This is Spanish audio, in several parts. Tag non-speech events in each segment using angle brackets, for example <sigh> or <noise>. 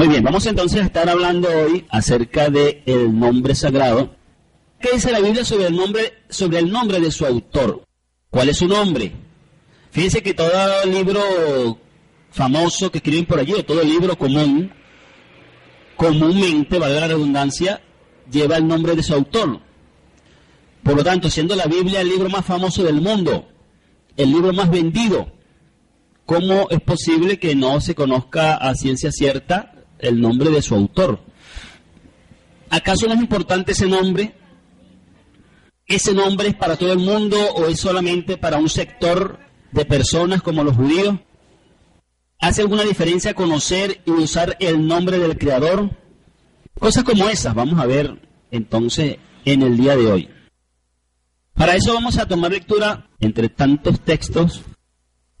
Muy bien, vamos entonces a estar hablando hoy acerca del el nombre sagrado. ¿Qué dice la Biblia sobre el nombre, sobre el nombre de su autor? ¿Cuál es su nombre? Fíjense que todo libro famoso que escriben por allí, o todo libro común, comúnmente, valga la redundancia, lleva el nombre de su autor. Por lo tanto, siendo la Biblia el libro más famoso del mundo, el libro más vendido, ¿cómo es posible que no se conozca a ciencia cierta el nombre de su autor. ¿Acaso no es importante ese nombre? ¿Ese nombre es para todo el mundo o es solamente para un sector de personas como los judíos? ¿Hace alguna diferencia conocer y usar el nombre del Creador? Cosas como esas vamos a ver entonces en el día de hoy. Para eso vamos a tomar lectura entre tantos textos.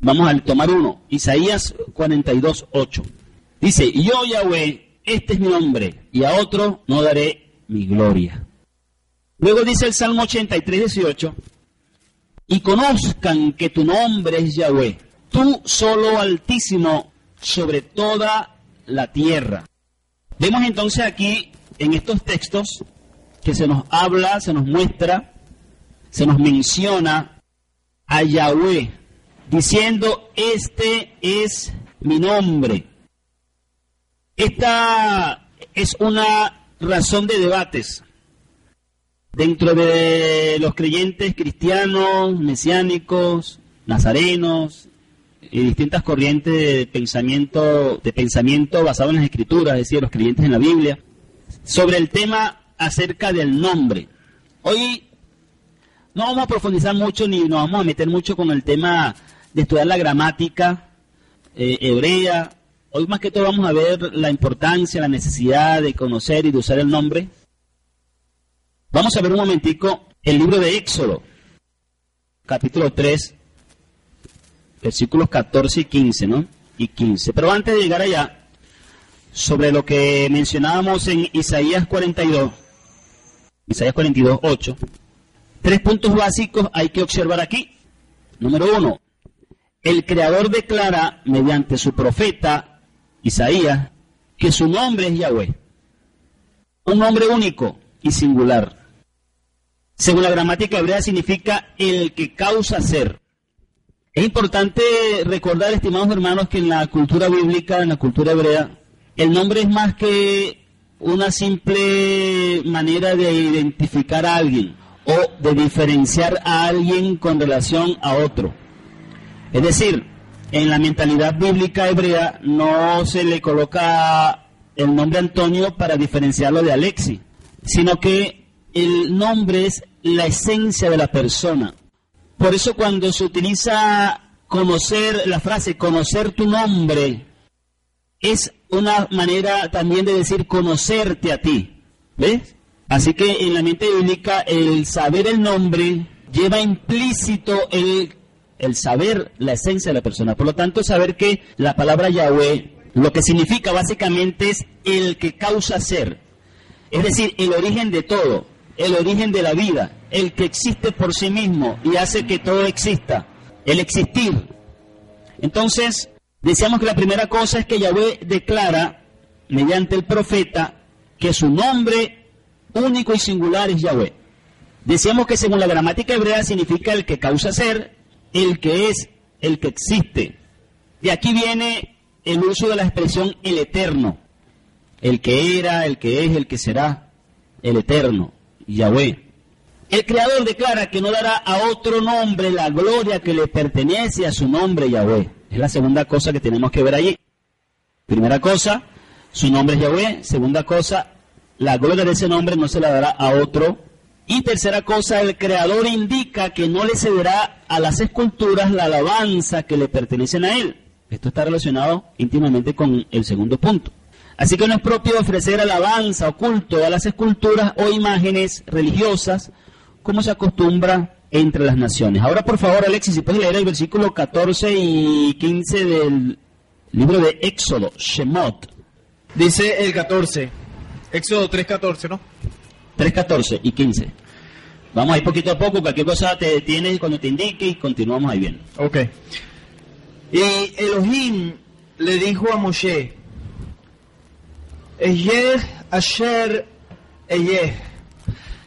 Vamos a tomar uno, Isaías 42, 8. Dice, yo Yahweh, este es mi nombre, y a otro no daré mi gloria. Luego dice el Salmo 83, 18, y conozcan que tu nombre es Yahweh, tú solo altísimo sobre toda la tierra. Vemos entonces aquí en estos textos que se nos habla, se nos muestra, se nos menciona a Yahweh, diciendo, este es mi nombre. Esta es una razón de debates dentro de los creyentes cristianos, mesiánicos, nazarenos y distintas corrientes de pensamiento, de pensamiento basado en las escrituras, es decir, los creyentes en la Biblia, sobre el tema acerca del nombre. Hoy no vamos a profundizar mucho ni nos vamos a meter mucho con el tema de estudiar la gramática eh, hebrea Hoy más que todo vamos a ver la importancia, la necesidad de conocer y de usar el nombre. Vamos a ver un momentico el libro de Éxodo, capítulo 3, versículos 14 y 15, ¿no? Y 15. Pero antes de llegar allá, sobre lo que mencionábamos en Isaías 42, Isaías 42, 8, tres puntos básicos hay que observar aquí. Número uno, el Creador declara mediante su profeta Isaías, que su nombre es Yahweh. Un nombre único y singular. Según la gramática hebrea significa el que causa ser. Es importante recordar, estimados hermanos, que en la cultura bíblica, en la cultura hebrea, el nombre es más que una simple manera de identificar a alguien o de diferenciar a alguien con relación a otro. Es decir, en la mentalidad bíblica hebrea no se le coloca el nombre Antonio para diferenciarlo de Alexi, sino que el nombre es la esencia de la persona. Por eso cuando se utiliza conocer, la frase conocer tu nombre, es una manera también de decir conocerte a ti. ¿Ves? Así que en la mente bíblica el saber el nombre lleva implícito el el saber la esencia de la persona. Por lo tanto, saber que la palabra Yahweh lo que significa básicamente es el que causa ser. Es decir, el origen de todo, el origen de la vida, el que existe por sí mismo y hace que todo exista, el existir. Entonces, decíamos que la primera cosa es que Yahweh declara, mediante el profeta, que su nombre único y singular es Yahweh. Decíamos que según la gramática hebrea significa el que causa ser, el que es, el que existe. De aquí viene el uso de la expresión el eterno, el que era, el que es, el que será, el eterno, Yahweh. El Creador declara que no dará a otro nombre la gloria que le pertenece a su nombre Yahweh. Es la segunda cosa que tenemos que ver allí. Primera cosa, su nombre es Yahweh. Segunda cosa, la gloria de ese nombre no se la dará a otro y tercera cosa, el creador indica que no le cederá a las esculturas la alabanza que le pertenecen a él. Esto está relacionado íntimamente con el segundo punto. Así que no es propio ofrecer alabanza o culto a las esculturas o imágenes religiosas como se acostumbra entre las naciones. Ahora, por favor, Alexis, si puedes leer el versículo 14 y 15 del libro de Éxodo, Shemot. Dice el 14. Éxodo 3.14, ¿no? 3.14 y 15. Vamos ahí poquito a poco, cualquier cosa te detienes cuando te indique y continuamos ahí bien. Ok. Y Elohim le dijo a Moshe, Eyeh Asher Eyeh,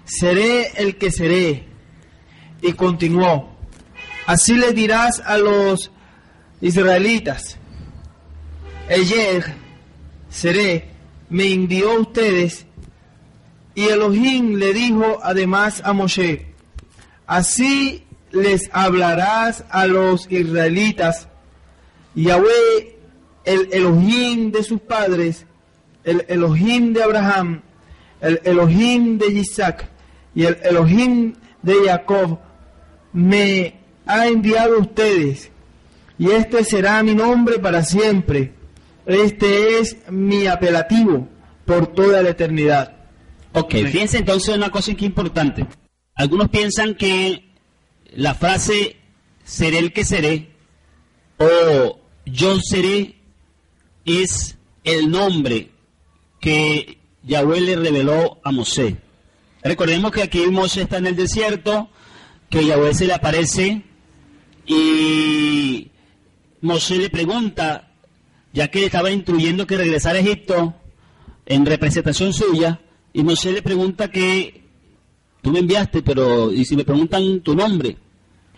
seré el que seré. Y continuó, así le dirás a los israelitas, Eyeh, seré, me envió a ustedes. Y Elohim le dijo además a Moshe, así les hablarás a los israelitas, Yahweh, el Elohim de sus padres, el Elohim de Abraham, el Elohim de Isaac y el Elohim de Jacob, me ha enviado ustedes, y este será mi nombre para siempre. Este es mi apelativo por toda la eternidad. Ok, fíjense entonces una cosa que es importante. Algunos piensan que la frase seré el que seré o yo seré es el nombre que Yahweh le reveló a Mosé. Recordemos que aquí Mosé está en el desierto, que Yahweh se le aparece y Mosé le pregunta, ya que le estaba instruyendo que regresara a Egipto en representación suya, y Mosé le pregunta que tú me enviaste, pero y si me preguntan tu nombre.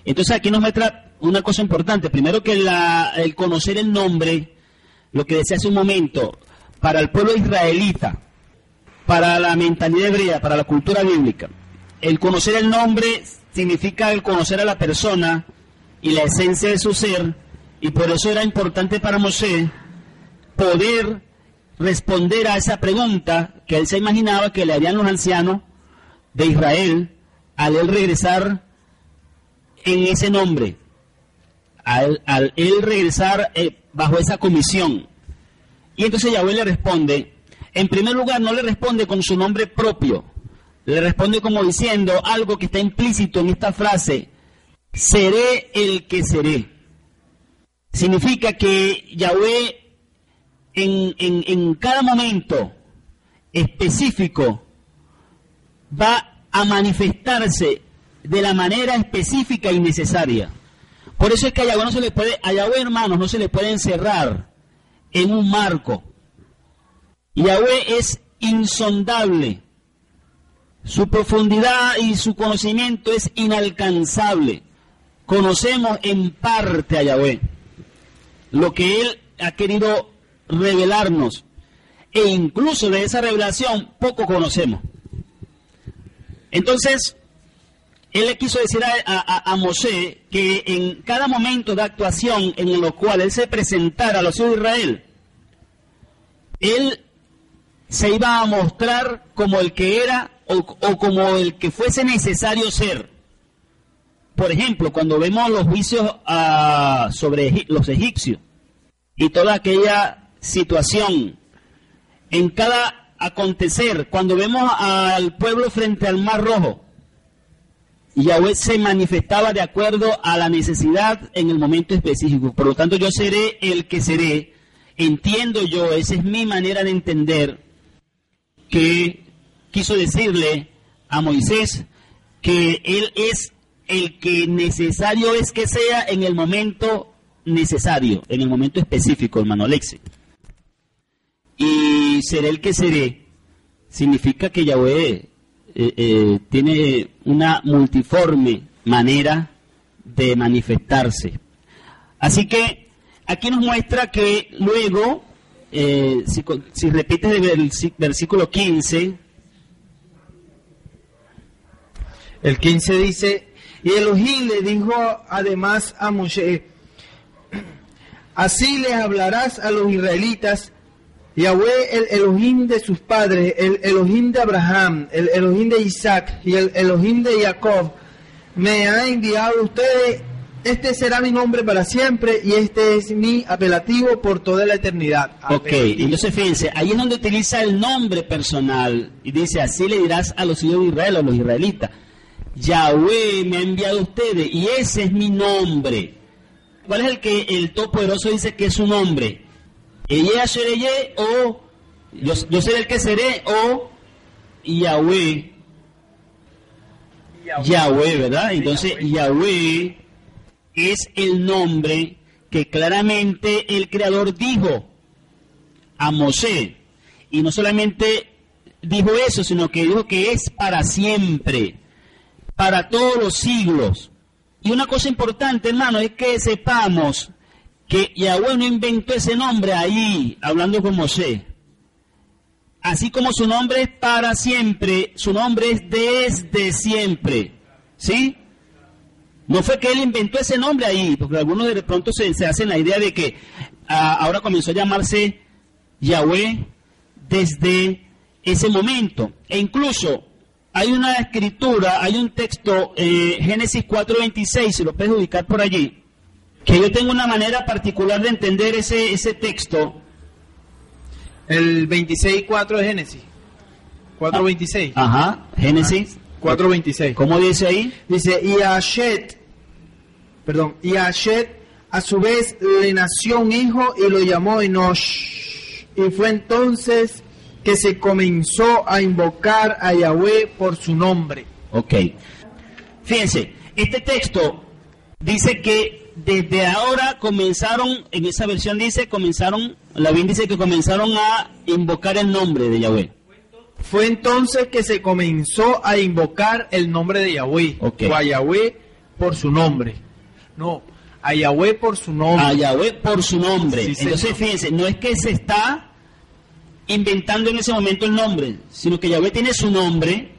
Entonces aquí nos muestra una cosa importante. Primero que la, el conocer el nombre, lo que decía hace un momento, para el pueblo israelita, para la mentalidad hebrea, para la cultura bíblica, el conocer el nombre significa el conocer a la persona y la esencia de su ser, y por eso era importante para Mosé poder responder a esa pregunta que él se imaginaba que le harían los ancianos de Israel al él regresar en ese nombre, al, él regresar eh, bajo esa comisión. Y entonces Yahweh le responde, en primer lugar no le responde con su nombre propio, le responde como diciendo algo que está implícito en esta frase, seré el que seré. Significa que Yahweh en, en, en cada momento específico va a manifestarse de la manera específica y necesaria. Por eso es que a Yahweh no se le puede, a hermanos, no se le puede encerrar en un marco. Yahweh es insondable. Su profundidad y su conocimiento es inalcanzable. Conocemos en parte a Yahweh. Lo que Él ha querido revelarnos. E incluso de esa revelación poco conocemos. Entonces, él le quiso decir a, a, que en cada momento de actuación en el cual él se presentara a los hijos de Israel, él se iba a mostrar como el que era o, o, como el que fuese necesario ser. Por ejemplo, cuando vemos los juicios uh, sobre los egipcios y toda aquella situación, en cada acontecer, cuando vemos al pueblo frente al Mar Rojo, Yahweh se manifestaba de acuerdo a la necesidad en el momento específico. Por lo tanto, yo seré el que seré. Entiendo yo, esa es mi manera de entender que quiso decirle a Moisés que él es el que necesario es que sea en el momento necesario, en el momento específico, hermano Alexi. Y seré el que seré significa que Yahweh eh, eh, tiene una multiforme manera de manifestarse. Así que aquí nos muestra que luego, eh, si, si, repites el versículo 15, el 15 dice, y Elohim le dijo además a Moshe, <clears throat> así les hablarás a los israelitas Yahweh, el Elohim de sus padres, el Elohim de Abraham, el Elohim de Isaac y el Elohim de Jacob, me ha enviado a ustedes este será mi nombre para siempre y este es mi apelativo por toda la eternidad. Ok, entonces fíjense, ahí es donde utiliza el nombre personal y dice, así le dirás a los hijos de Israel, a los israelitas, Yahweh me ha enviado a ustedes y ese es mi nombre. ¿Cuál es el que el Todopoderoso dice que es su nombre? Ella seré o yo, yo seré el que seré o Yahweh. Yahweh, ¿verdad? Entonces Yahweh es el nombre que claramente el Creador dijo a Mosé. Y no solamente dijo eso, sino que dijo que es para siempre, para todos los siglos. Y una cosa importante, hermano, es que sepamos que Yahweh no inventó ese nombre ahí, hablando con Mosé. Así como su nombre es para siempre, su nombre es desde siempre. ¿Sí? No fue que él inventó ese nombre ahí, porque algunos de pronto se, hacen la idea de que ah, ahora comenzó a llamarse Yahweh desde ese momento. E incluso hay una escritura, hay un texto, eh, Génesis 4.26, si lo puedes ubicar por allí, que yo tengo una manera particular de entender ese, ese texto. El 26.4 de Génesis. 4.26. Ajá, Génesis. 4.26. ¿Cómo dice ahí? Dice, y a Shet, perdón, y a Shet a su vez le nació un hijo y lo llamó Enosh. Y fue entonces que se comenzó a invocar a Yahweh por su nombre. Ok. Fíjense, este texto dice que desde ahora comenzaron, en esa versión dice, comenzaron, la bien dice que comenzaron a invocar el nombre de Yahweh. Fue entonces que se comenzó a invocar el nombre de Yahweh. O a Yahweh por su nombre. No, a Yahweh por su nombre. A Yahweh por su nombre. Entonces, fíjense, no es que se está inventando en ese momento el nombre, sino que Yahweh tiene su nombre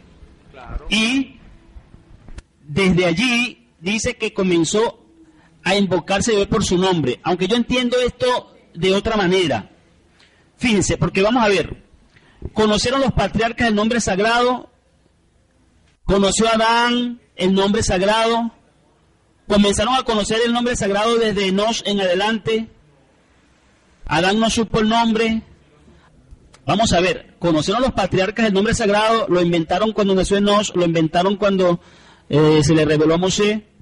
y desde allí dice que comenzó a invocarse Yahweh por su nombre. Aunque yo entiendo esto de otra manera. Fíjense, porque vamos a ver, conocieron los patriarcas el nombre sagrado, conoció Adán el nombre sagrado, comenzaron a conocer el nombre sagrado desde Nos en adelante. Adán no supo el nombre. Vamos a ver, conocieron los patriarcas el nombre sagrado, lo inventaron cuando nació Nos, lo inventaron cuando eh, se le reveló a Mosé.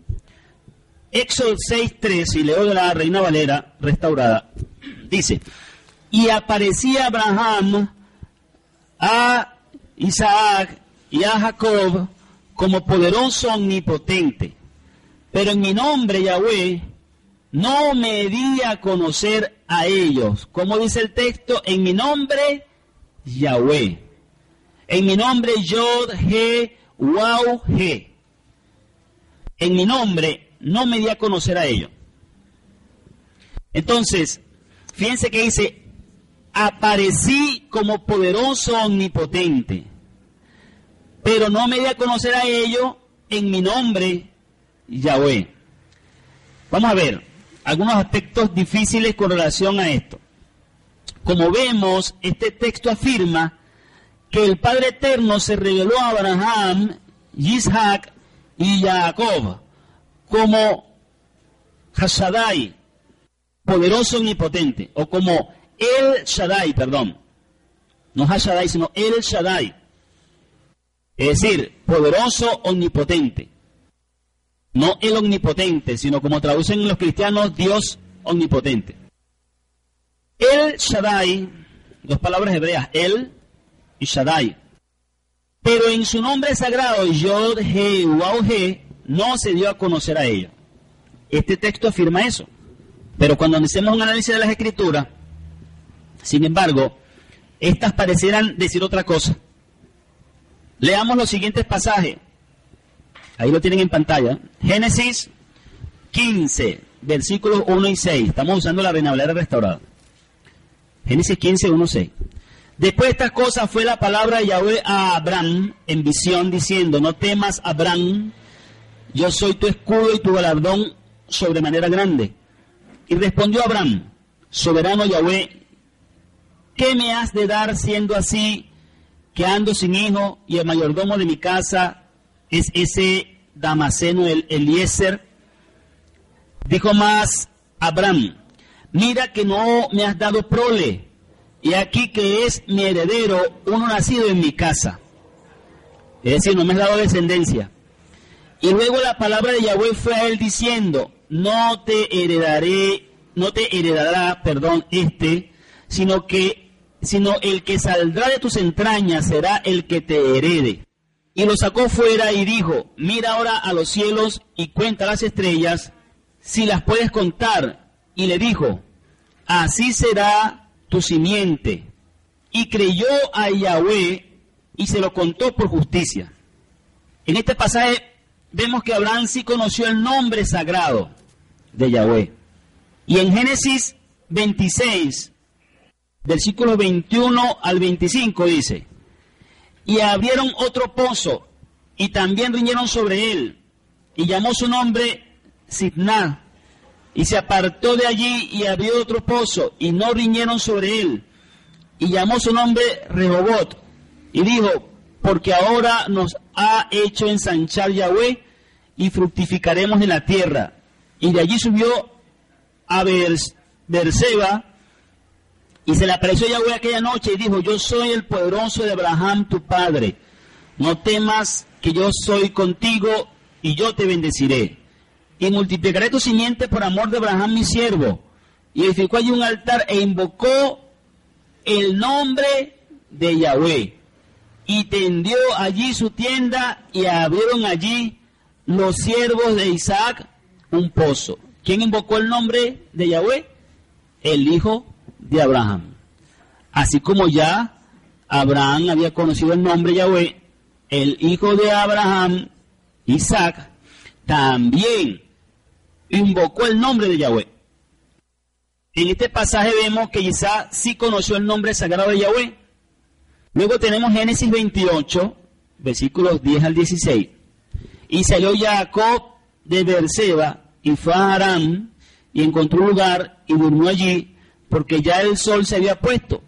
Éxodo 6.3, y leo de la Reina Valera restaurada, dice, y aparecía Abraham a Isaac y a Jacob como poderoso omnipotente. Pero en mi nombre, Yahweh, no me di a conocer a ellos. Como dice el texto, en mi nombre, Yahweh. En mi nombre, Yod, He, Wow, He. En mi nombre, no me di a conocer a ellos. Entonces, fíjense que dice, aparecí como poderoso omnipotente, pero no me di a conocer a ellos en mi nombre, Yahweh. Vamos a ver algunos aspectos difíciles con relación a esto. Como vemos, este texto afirma que el Padre Eterno se reveló a Abraham, Isaac y Jacob como Hashadai, poderoso omnipotente, o como el Shaddai, perdón. No Hashadai, sino El Shaddai. Es decir, poderoso, omnipotente. No el omnipotente, sino como traducen los cristianos, Dios omnipotente. El Shaddai, dos palabras hebreas, El y Shaddai. Pero en su nombre sagrado, Yod, He, Wau, He, no se dio a conocer a ella. Este texto afirma eso. Pero cuando hacemos un análisis de las escrituras, sin embargo, estas parecieran decir otra cosa. Leamos los siguientes pasajes. Ahí lo tienen en pantalla. Génesis 15, versículos 1 y 6. Estamos usando la Reina restaurada. Génesis 15, 1 6. Después de estas cosas fue la palabra de Yahweh a Abraham en visión diciendo, no temas Abraham, yo soy tu escudo y tu galardón sobremanera grande. Y respondió Abraham, soberano Yahweh, ¿qué me has de dar siendo así que ando sin hijo y el mayordomo de mi casa es ese Damaseno el Eliezer? Dijo más Abraham, mira que no me has dado prole, y aquí que es mi heredero, uno nacido en mi casa. Es decir, no me has dado descendencia. Y luego la palabra de Yahweh fue a él diciendo, no te heredaré, no te heredará, perdón, este, sino que, sino el que saldrá de tus entrañas será el que te herede. Y lo sacó fuera y dijo, mira ahora a los cielos y cuenta las estrellas, si las puedes contar. Y le dijo, así será tu simiente. Y creyó a Yahweh y se lo contó por justicia. En este pasaje vemos que Abraham sí conoció el nombre sagrado de Yahweh. Y en Génesis 26, versículos 21 al 25 dice, y abrieron otro pozo y también riñeron sobre él y llamó su nombre Sidná y se apartó de allí y abrió otro pozo y no riñeron sobre él y llamó su nombre Rehobot y dijo porque ahora nos ha hecho ensanchar Yahweh y fructificaremos en la tierra y de allí subió a Berseba y se le apareció Yahweh aquella noche y dijo, yo soy el poderoso de Abraham tu padre. No temas que yo soy contigo y yo te bendeciré. Y multiplicaré tu simiente por amor de Abraham mi siervo. Y edificó allí un altar e invocó el nombre de Yahweh. Y tendió allí su tienda y abrieron allí los siervos de Isaac un pozo. ¿Quién invocó el nombre de Yahweh? El hijo de Abraham. Así como ya Abraham había conocido el nombre de Yahweh, el hijo de Abraham, Isaac, también invocó el nombre de Yahweh. En este pasaje vemos que Isaac sí conoció el nombre sagrado de Yahweh. Luego tenemos Génesis 28, versículos 10 al 16. Y salió Jacob de Beerseba y fue a Aram y encontró un lugar y durmió allí porque ya el sol se había puesto,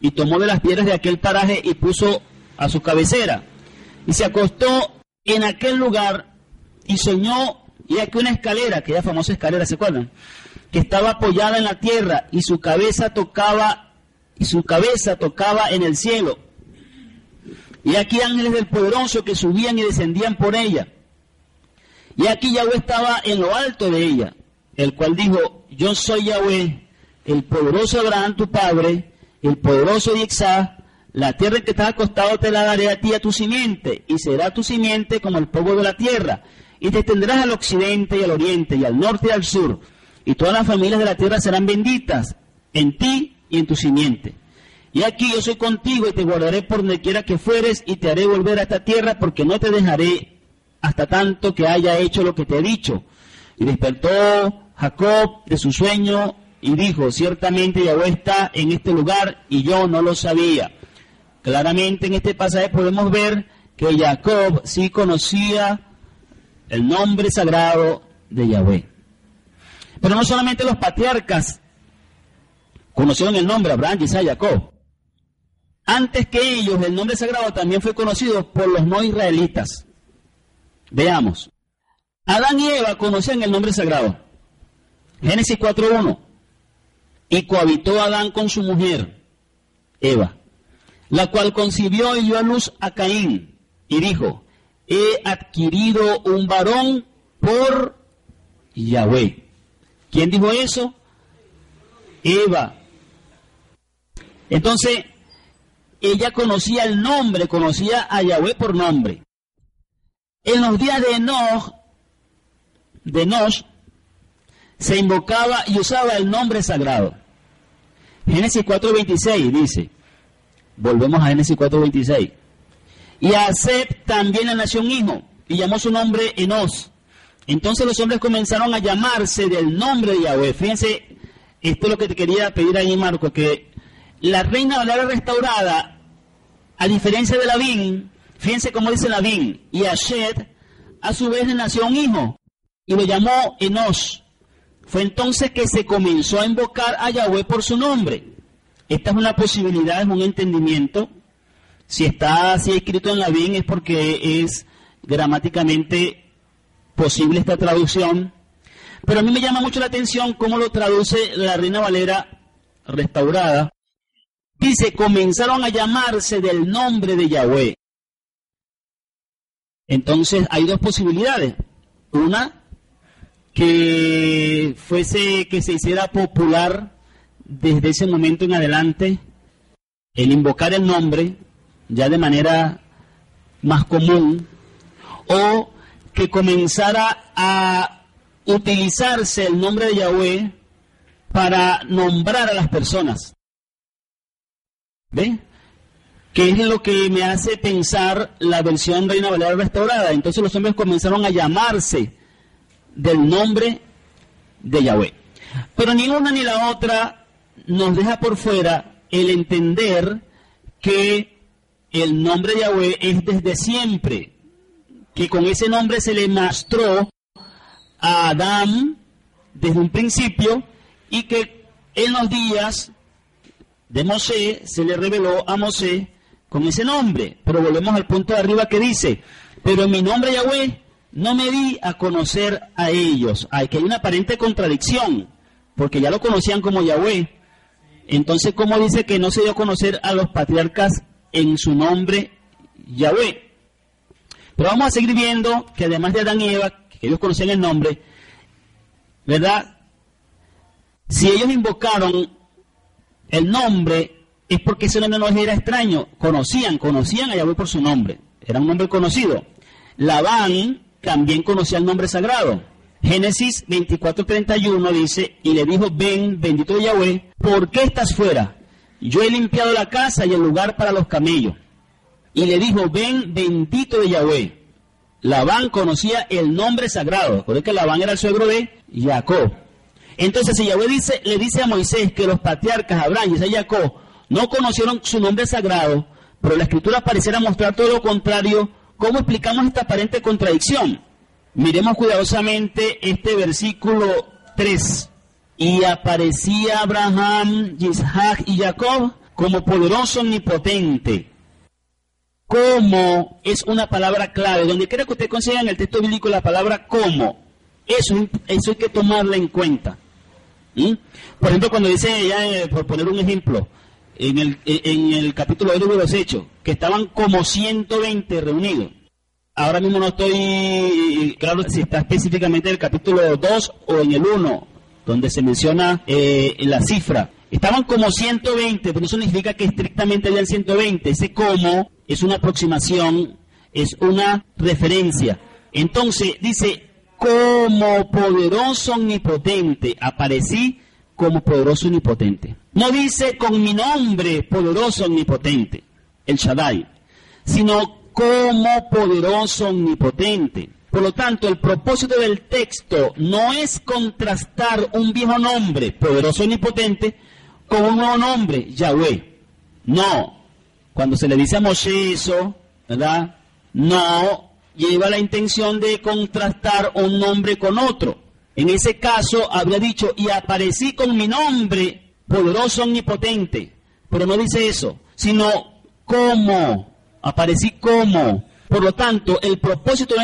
y tomó de las piedras de aquel paraje y puso a su cabecera, y se acostó en aquel lugar y soñó, y aquí una escalera, aquella famosa escalera, ¿se acuerdan? Que estaba apoyada en la tierra y su cabeza tocaba, y su cabeza tocaba en el cielo. Y aquí ángeles del poderoso que subían y descendían por ella. Y aquí Yahweh estaba en lo alto de ella, el cual dijo, yo soy Yahweh, el poderoso Abraham tu padre, el poderoso Isaac, la tierra en que estás acostado te la daré a ti a tu simiente, y será tu simiente como el polvo de la tierra, y te tendrás al occidente y al oriente, y al norte y al sur, y todas las familias de la tierra serán benditas en ti y en tu simiente. Y aquí yo soy contigo y te guardaré por donde quiera que fueres, y te haré volver a esta tierra, porque no te dejaré hasta tanto que haya hecho lo que te he dicho. Y despertó Jacob de su sueño y dijo, ciertamente Yahweh está en este lugar y yo no lo sabía. Claramente en este pasaje podemos ver que Jacob sí conocía el nombre sagrado de Yahweh. Pero no solamente los patriarcas conocieron el nombre, Abraham, Isaac, Jacob. Antes que ellos, el nombre sagrado también fue conocido por los no israelitas. Veamos. Adán y Eva conocían el nombre sagrado. Génesis 4.1 y cohabitó Adán con su mujer, Eva, la cual concibió y dio a luz a Caín, y dijo, he adquirido un varón por Yahweh. ¿Quién dijo eso? Eva. Entonces, ella conocía el nombre, conocía a Yahweh por nombre. En los días de Enoch, de Enoch, se invocaba y usaba el nombre sagrado. Génesis 4.26 dice, volvemos a Génesis 4.26, y a Seth también le nació un hijo, y llamó su nombre Enos. Entonces los hombres comenzaron a llamarse del nombre de Yahweh. Fíjense, esto es lo que te quería pedir ahí, Marco, que la reina Valera restaurada, a diferencia de Lavín, fíjense cómo dice Lavín, y a Seth, a su vez le nació un hijo, y lo llamó Enos. Fue entonces que se comenzó a invocar a Yahweh por su nombre. Esta es una posibilidad, es un entendimiento. Si está así escrito en la BIN es porque es gramáticamente posible esta traducción. Pero a mí me llama mucho la atención cómo lo traduce la Reina Valera restaurada. Dice, comenzaron a llamarse del nombre de Yahweh. Entonces hay dos posibilidades. Una, que fuese, que se hiciera popular desde ese momento en adelante el invocar el nombre ya de manera más común o que comenzara a utilizarse el nombre de Yahweh para nombrar a las personas. ¿Ve? Que es lo que me hace pensar la versión Reina Valera restaurada. Entonces los hombres comenzaron a llamarse del nombre de Yahweh. Pero ni una ni la otra nos deja por fuera el entender que el nombre de Yahweh es desde siempre, que con ese nombre se le mostró a Adán desde un principio y que en los días de Mosé se le reveló a Mosé con ese nombre. Pero volvemos al punto de arriba que dice, pero en mi nombre Yahweh no me di a conocer a ellos. Hay que hay una aparente contradicción, porque ya lo conocían como Yahweh. Entonces, ¿cómo dice que no se dio a conocer a los patriarcas en su nombre Yahweh? Pero vamos a seguir viendo que además de Adán y Eva, que ellos conocían el nombre, ¿verdad? Si ellos invocaron el nombre, es porque ese nombre no era extraño. Conocían, conocían a Yahweh por su nombre. Era un nombre conocido. Labán también conocía el nombre sagrado. Génesis 24:31 dice, y le dijo, ven, bendito Yahweh, ¿por qué estás fuera? Yo he limpiado la casa y el lugar para los camellos. Y le dijo, ven, bendito de Yahweh. Labán conocía el nombre sagrado. Recuerden que Labán era el suegro de Jacob. Entonces, si Yahweh dice, le dice a Moisés que los patriarcas Abraham y Jacob no conocieron su nombre sagrado, pero la escritura pareciera mostrar todo lo contrario, ¿cómo explicamos esta aparente contradicción? Miremos cuidadosamente este versículo 3. Y aparecía Abraham, Isaac y Jacob como poderoso omnipotente. Como es una palabra clave. Donde quiera que usted consiga en el texto bíblico la palabra como, eso, eso hay que tomarla en cuenta. ¿Mm? Por ejemplo, cuando dice, ya, eh, por poner un ejemplo, en el, en el capítulo de los Hechos, que estaban como 120 reunidos. Ahora mismo no estoy claro si está específicamente en el capítulo 2 o en el 1, donde se menciona eh, la cifra. Estaban como 120, pero eso significa que estrictamente habían 120. Ese como es una aproximación, es una referencia. Entonces dice, como poderoso omnipotente, aparecí como poderoso omnipotente. No dice con mi nombre poderoso omnipotente, el Shaddai, sino como poderoso omnipotente. Por lo tanto, el propósito del texto no es contrastar un viejo nombre, poderoso omnipotente, con un nuevo nombre, Yahweh. No. Cuando se le dice a Moshe ¿verdad? No lleva la intención de contrastar un nombre con otro. En ese caso habría dicho, y aparecí con mi nombre, poderoso omnipotente. Pero no dice eso, sino como, aparecí como. Por lo tanto, el propósito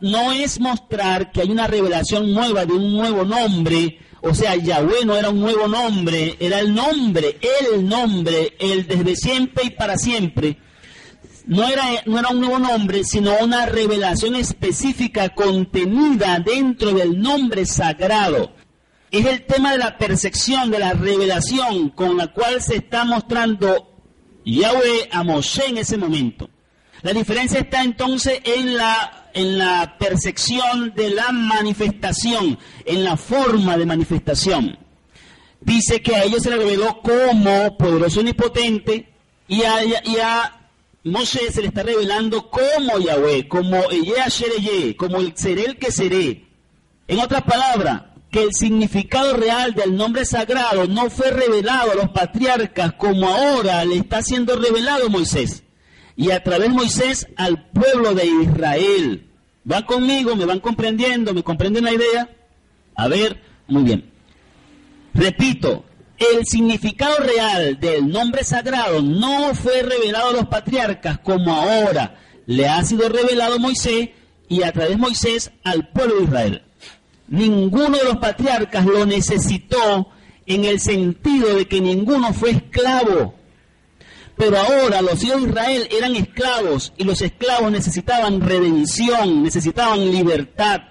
no es mostrar que hay una revelación nueva de un nuevo nombre, o sea, Yahweh no era un nuevo nombre, era el nombre, el nombre, el desde siempre y para siempre no era, no era un nuevo nombre, sino una revelación específica contenida dentro del nombre sagrado. Es el tema de la percepción, de la revelación con la cual se está mostrando Yahweh a Moshe en ese momento. La diferencia está entonces en la, en la percepción de la manifestación, en la forma de manifestación. Dice que a ellos se le reveló como poderoso omnipotente y a, y a Moshe se le está revelando como Yahweh, como como el seré el que seré. En otras palabras, que el significado real del nombre sagrado no fue revelado a los patriarcas como ahora le está siendo revelado Moisés. Y a través de Moisés al pueblo de Israel. ¿Van conmigo? ¿Me van comprendiendo? ¿Me comprenden la idea? A ver, muy bien. Repito, el significado real del nombre sagrado no fue revelado a los patriarcas como ahora le ha sido revelado a Moisés y a través de Moisés al pueblo de Israel. ninguno de los patriarcas lo necesitó en el sentido de que ninguno fue esclavo. Pero ahora los hijos de Israel eran esclavos y los esclavos necesitaban redención, necesitaban libertad.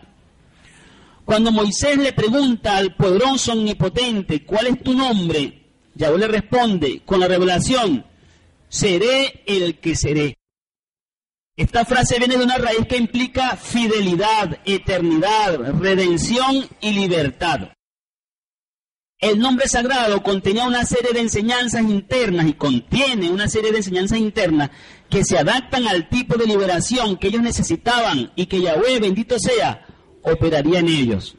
Cuando Moisés le pregunta al poderoso omnipotente, ¿cuál es tu nombre? Yahweh le responde con la revelación, seré el que seré. Esta frase viene de una raíz que implica fidelidad, eternidad, redención y libertad. El nombre sagrado contenía una serie de enseñanzas internas y contiene una serie de enseñanzas internas que se adaptan al tipo de liberación que ellos necesitaban y que Yahweh, bendito sea, operaría en ellos.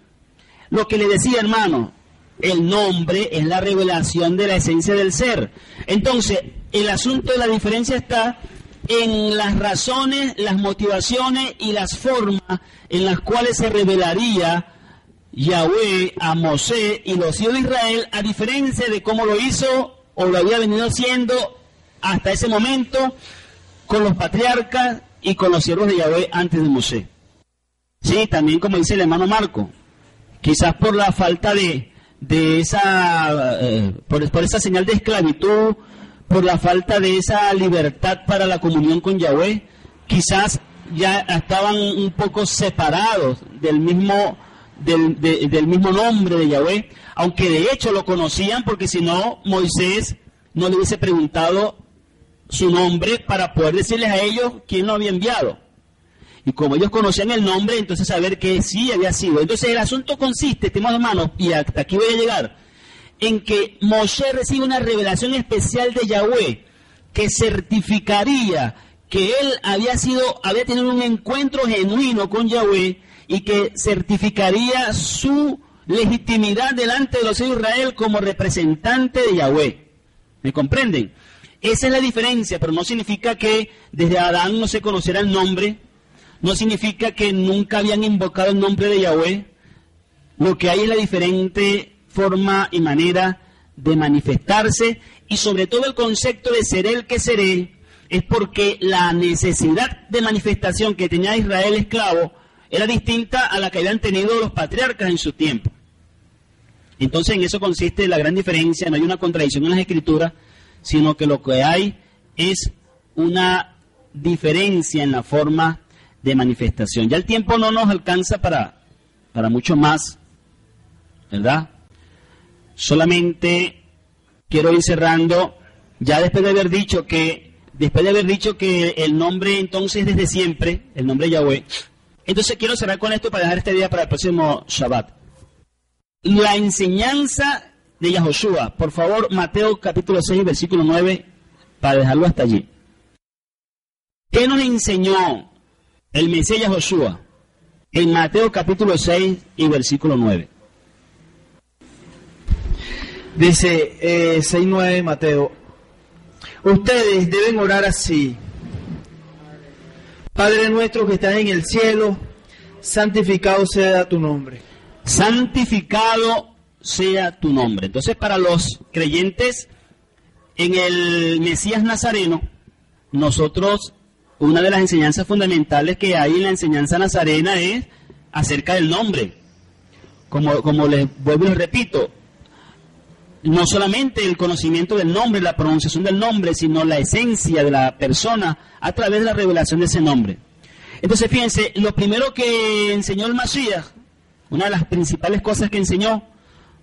Lo que le decía, hermano, el nombre es la revelación de la esencia del ser. Entonces, el asunto de la diferencia está en las razones, las motivaciones y las formas en las cuales se revelaría Yahweh a Mosé y los hijos de Israel, a diferencia de cómo lo hizo o lo había venido haciendo hasta ese momento con los patriarcas y con los siervos de Yahweh antes de Mosé. Sí, también como dice el hermano Marco, quizás por la falta de, de esa, eh, por, esa señal de esclavitud, por la falta de esa libertad para la comunión con Yahweh, quizás ya estaban un poco separados del mismo del, mismo nombre de Yahweh, aunque de hecho lo conocían porque si no, Moisés no le hubiese preguntado su nombre para poder decirles a ellos quién lo había enviado. Y como ellos conocían el nombre, entonces saber que sí había sido. Entonces el asunto consiste, estimados hermanos, y hasta aquí voy a llegar, en que Moshe recibe una revelación especial de Yahweh que certificaría que él había sido, había tenido un encuentro genuino con Yahweh y que certificaría su legitimidad delante de los hijos de Israel como representante de Yahweh. ¿Me comprenden? Esa es la diferencia, pero no significa que desde Adán no se conociera el nombre, no significa que nunca habían invocado el nombre de Yahweh. Lo que hay es la diferente forma y manera de manifestarse y sobre todo el concepto de ser el que seré es porque la necesidad de manifestación que tenía Israel esclavo era distinta a la que habían tenido los patriarcas en su tiempo. Entonces en eso consiste la gran diferencia, no hay una contradicción en las escrituras, sino que lo que hay es una diferencia en la forma de manifestación. Ya el tiempo no nos alcanza para, para mucho más, ¿verdad? Solamente quiero ir cerrando, ya después de haber dicho que, después de haber dicho que el nombre entonces desde siempre, el nombre Yahweh, entonces quiero cerrar con esto para dejar este día para el próximo Shabbat. La enseñanza de Yahoshua. Por favor, Mateo capítulo 6, versículo 9, para dejarlo hasta allí. ¿Qué nos enseñó el Mesías Yahoshua? En Mateo capítulo 6 y versículo 9. Dice eh, 6.9 Mateo, ustedes deben orar así. Padre nuestro que estás en el cielo, santificado sea tu nombre. Santificado sea tu nombre. Entonces, para los creyentes en el Mesías Nazareno, nosotros, una de las enseñanzas fundamentales que hay en la enseñanza nazarena es acerca del nombre. Como, como les vuelvo y les repito, no solamente el conocimiento del nombre, la pronunciación del nombre, sino la esencia de la persona a través de la revelación de ese nombre. Entonces, fíjense, lo primero que enseñó el Masías, una de las principales cosas que enseñó,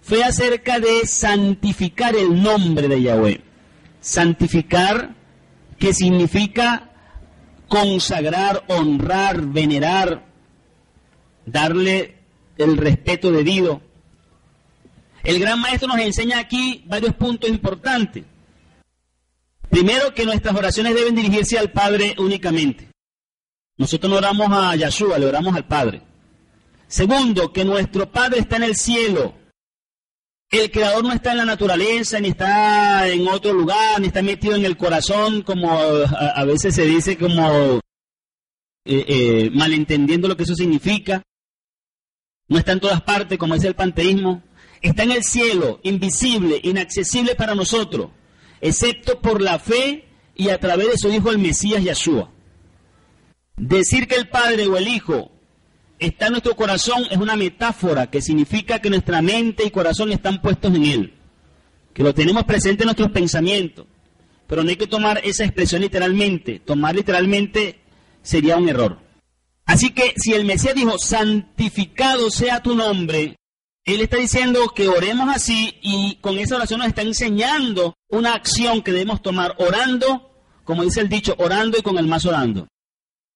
fue acerca de santificar el nombre de Yahweh. Santificar, que significa consagrar, honrar, venerar, darle el respeto debido. El gran maestro nos enseña aquí varios puntos importantes. Primero, que nuestras oraciones deben dirigirse al Padre únicamente. Nosotros no oramos a Yahshua, le oramos al Padre. Segundo, que nuestro Padre está en el cielo. El Creador no está en la naturaleza, ni está en otro lugar, ni está metido en el corazón, como a, veces se dice, como eh, eh, malentendiendo lo que eso significa. No está en todas partes, como es el panteísmo está en el cielo, invisible, inaccesible para nosotros, excepto por la fe y a través de su Hijo el Mesías Yeshua. Decir que el Padre o el Hijo está en nuestro corazón es una metáfora que significa que nuestra mente y corazón están puestos en Él, que lo tenemos presente en nuestros pensamientos, pero no hay que tomar esa expresión literalmente, tomar literalmente sería un error. Así que si el Mesías dijo, santificado sea tu nombre, él está diciendo que oremos así y con esa oración nos está enseñando una acción que debemos tomar orando, como dice el dicho, orando y con el más orando.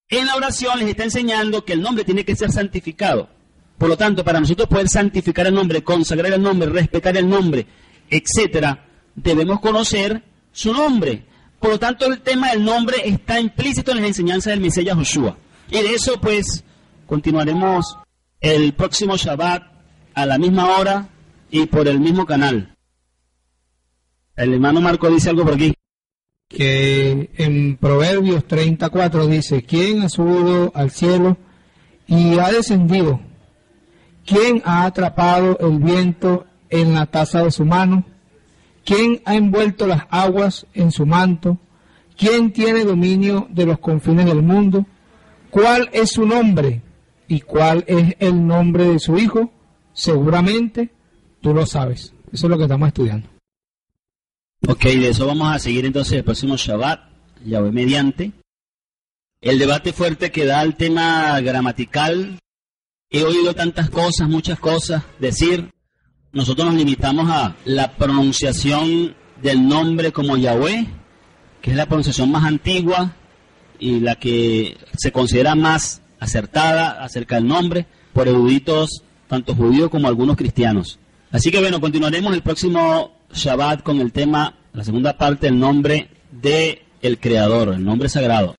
En la oración les está enseñando que el nombre tiene que ser santificado. Por lo tanto, para nosotros poder santificar el nombre, consagrar el nombre, respetar el nombre, etcétera, debemos conocer su nombre. Por lo tanto, el tema del nombre está implícito en las enseñanzas del Mesías Joshua. Y de eso, pues, continuaremos el próximo Shabbat a la misma hora y por el mismo canal. El hermano Marco dice algo por aquí. Que en Proverbios 34 dice, ¿quién ha subido al cielo y ha descendido? ¿Quién ha atrapado el viento en la taza de su mano? ¿Quién ha envuelto las aguas en su manto? ¿Quién tiene dominio de los confines del mundo? ¿Cuál es su nombre? ¿Y cuál es el nombre de su hijo? Seguramente tú lo sabes. Eso es lo que estamos estudiando. Ok, de eso vamos a seguir entonces el próximo Shabbat, Yahweh mediante. El debate fuerte que da el tema gramatical. He oído tantas cosas, muchas cosas decir. Nosotros nos limitamos a la pronunciación del nombre como Yahweh, que es la pronunciación más antigua y la que se considera más acertada acerca del nombre por eruditos tanto judíos como algunos cristianos. Así que bueno, continuaremos el próximo Shabbat con el tema, la segunda parte, el nombre de el Creador, el nombre sagrado.